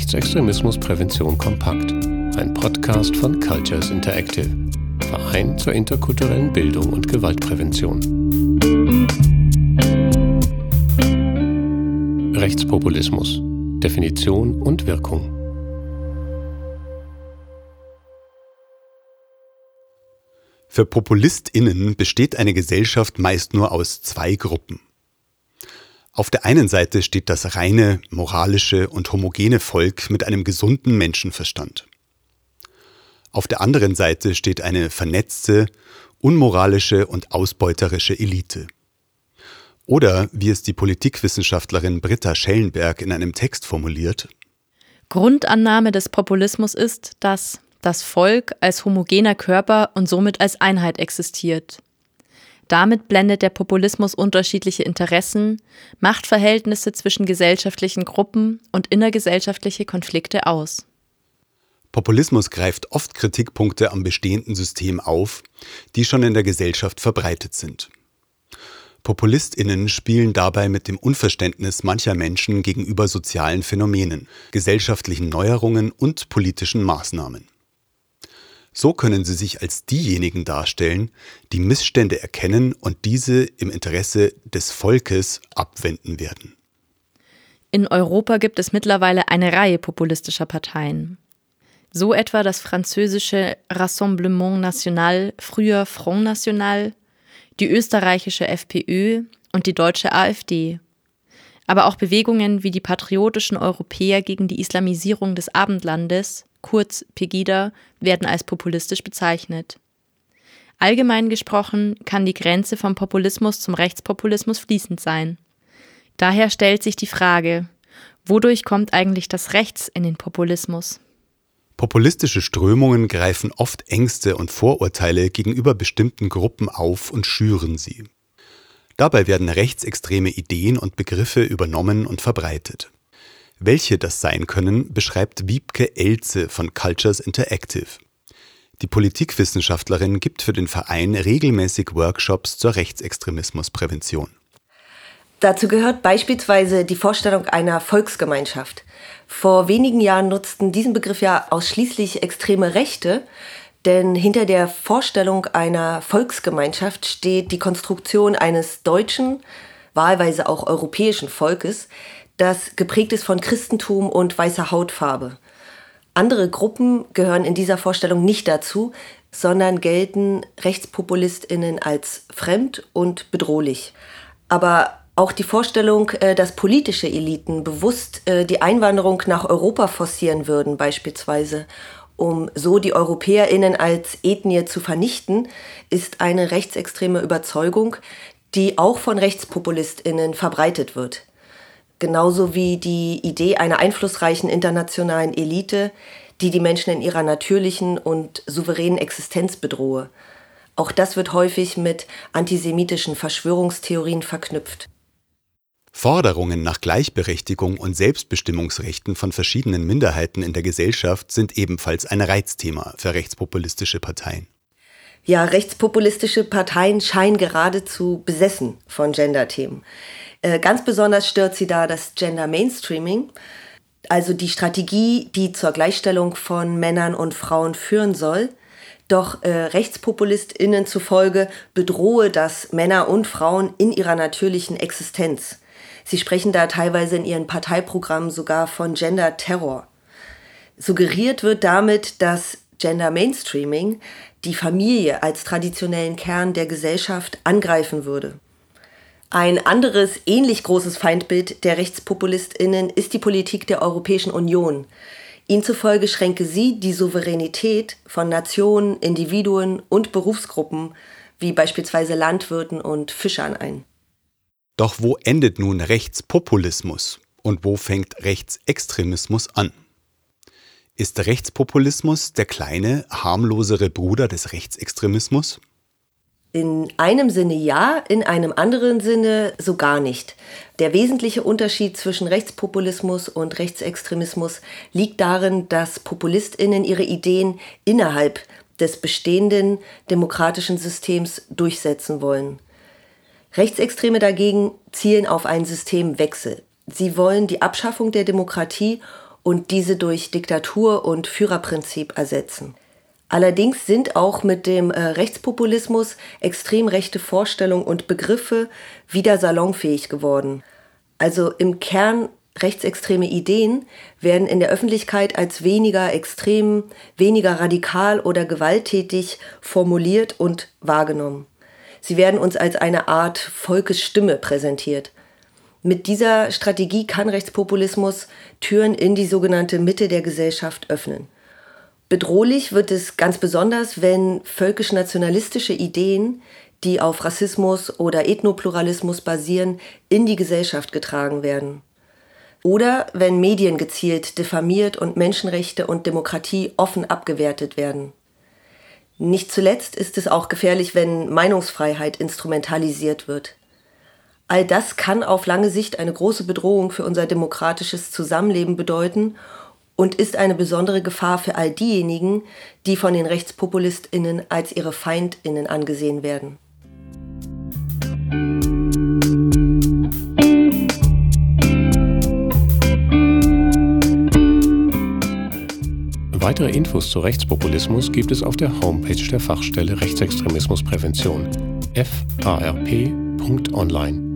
Rechtsextremismusprävention kompakt. Ein Podcast von Cultures Interactive, Verein zur interkulturellen Bildung und Gewaltprävention. Rechtspopulismus. Definition und Wirkung. Für PopulistInnen besteht eine Gesellschaft meist nur aus zwei Gruppen. Auf der einen Seite steht das reine, moralische und homogene Volk mit einem gesunden Menschenverstand. Auf der anderen Seite steht eine vernetzte, unmoralische und ausbeuterische Elite. Oder wie es die Politikwissenschaftlerin Britta Schellenberg in einem Text formuliert. Grundannahme des Populismus ist, dass das Volk als homogener Körper und somit als Einheit existiert. Damit blendet der Populismus unterschiedliche Interessen, Machtverhältnisse zwischen gesellschaftlichen Gruppen und innergesellschaftliche Konflikte aus. Populismus greift oft Kritikpunkte am bestehenden System auf, die schon in der Gesellschaft verbreitet sind. Populistinnen spielen dabei mit dem Unverständnis mancher Menschen gegenüber sozialen Phänomenen, gesellschaftlichen Neuerungen und politischen Maßnahmen. So können sie sich als diejenigen darstellen, die Missstände erkennen und diese im Interesse des Volkes abwenden werden. In Europa gibt es mittlerweile eine Reihe populistischer Parteien. So etwa das französische Rassemblement National, früher Front National, die österreichische FPÖ und die deutsche AfD. Aber auch Bewegungen wie die patriotischen Europäer gegen die Islamisierung des Abendlandes kurz Pegida, werden als populistisch bezeichnet. Allgemein gesprochen kann die Grenze vom Populismus zum Rechtspopulismus fließend sein. Daher stellt sich die Frage, wodurch kommt eigentlich das Rechts in den Populismus? Populistische Strömungen greifen oft Ängste und Vorurteile gegenüber bestimmten Gruppen auf und schüren sie. Dabei werden rechtsextreme Ideen und Begriffe übernommen und verbreitet. Welche das sein können, beschreibt Wiebke Elze von Cultures Interactive. Die Politikwissenschaftlerin gibt für den Verein regelmäßig Workshops zur Rechtsextremismusprävention. Dazu gehört beispielsweise die Vorstellung einer Volksgemeinschaft. Vor wenigen Jahren nutzten diesen Begriff ja ausschließlich extreme Rechte, denn hinter der Vorstellung einer Volksgemeinschaft steht die Konstruktion eines deutschen, wahlweise auch europäischen Volkes, das geprägt ist von Christentum und weißer Hautfarbe. Andere Gruppen gehören in dieser Vorstellung nicht dazu, sondern gelten RechtspopulistInnen als fremd und bedrohlich. Aber auch die Vorstellung, äh, dass politische Eliten bewusst äh, die Einwanderung nach Europa forcieren würden, beispielsweise, um so die EuropäerInnen als Ethnie zu vernichten, ist eine rechtsextreme Überzeugung, die auch von RechtspopulistInnen verbreitet wird genauso wie die Idee einer einflussreichen internationalen Elite, die die Menschen in ihrer natürlichen und souveränen Existenz bedrohe. Auch das wird häufig mit antisemitischen Verschwörungstheorien verknüpft. Forderungen nach Gleichberechtigung und Selbstbestimmungsrechten von verschiedenen Minderheiten in der Gesellschaft sind ebenfalls ein Reizthema für rechtspopulistische Parteien. Ja, rechtspopulistische Parteien scheinen geradezu besessen von Gender-Themen. Äh, ganz besonders stört sie da das Gender Mainstreaming, also die Strategie, die zur Gleichstellung von Männern und Frauen führen soll. Doch äh, RechtspopulistInnen zufolge bedrohe das Männer und Frauen in ihrer natürlichen Existenz. Sie sprechen da teilweise in ihren Parteiprogrammen sogar von Gender Terror. Suggeriert wird damit, dass Gender Mainstreaming die Familie als traditionellen Kern der Gesellschaft angreifen würde. Ein anderes ähnlich großes Feindbild der Rechtspopulistinnen ist die Politik der Europäischen Union. Ihnen zufolge schränke sie die Souveränität von Nationen, Individuen und Berufsgruppen wie beispielsweise Landwirten und Fischern ein. Doch wo endet nun Rechtspopulismus und wo fängt Rechtsextremismus an? Ist Rechtspopulismus der kleine, harmlosere Bruder des Rechtsextremismus? In einem Sinne ja, in einem anderen Sinne so gar nicht. Der wesentliche Unterschied zwischen Rechtspopulismus und Rechtsextremismus liegt darin, dass Populistinnen ihre Ideen innerhalb des bestehenden demokratischen Systems durchsetzen wollen. Rechtsextreme dagegen zielen auf einen Systemwechsel. Sie wollen die Abschaffung der Demokratie und diese durch Diktatur und Führerprinzip ersetzen. Allerdings sind auch mit dem äh, Rechtspopulismus extrem rechte Vorstellungen und Begriffe wieder salonfähig geworden. Also im Kern rechtsextreme Ideen werden in der Öffentlichkeit als weniger extrem, weniger radikal oder gewalttätig formuliert und wahrgenommen. Sie werden uns als eine Art Volkesstimme präsentiert. Mit dieser Strategie kann Rechtspopulismus Türen in die sogenannte Mitte der Gesellschaft öffnen. Bedrohlich wird es ganz besonders, wenn völkisch-nationalistische Ideen, die auf Rassismus oder Ethnopluralismus basieren, in die Gesellschaft getragen werden. Oder wenn Medien gezielt diffamiert und Menschenrechte und Demokratie offen abgewertet werden. Nicht zuletzt ist es auch gefährlich, wenn Meinungsfreiheit instrumentalisiert wird. All das kann auf lange Sicht eine große Bedrohung für unser demokratisches Zusammenleben bedeuten und ist eine besondere Gefahr für all diejenigen, die von den Rechtspopulist'innen als ihre Feindinnen angesehen werden. Weitere Infos zu Rechtspopulismus gibt es auf der Homepage der Fachstelle Rechtsextremismusprävention farp.online.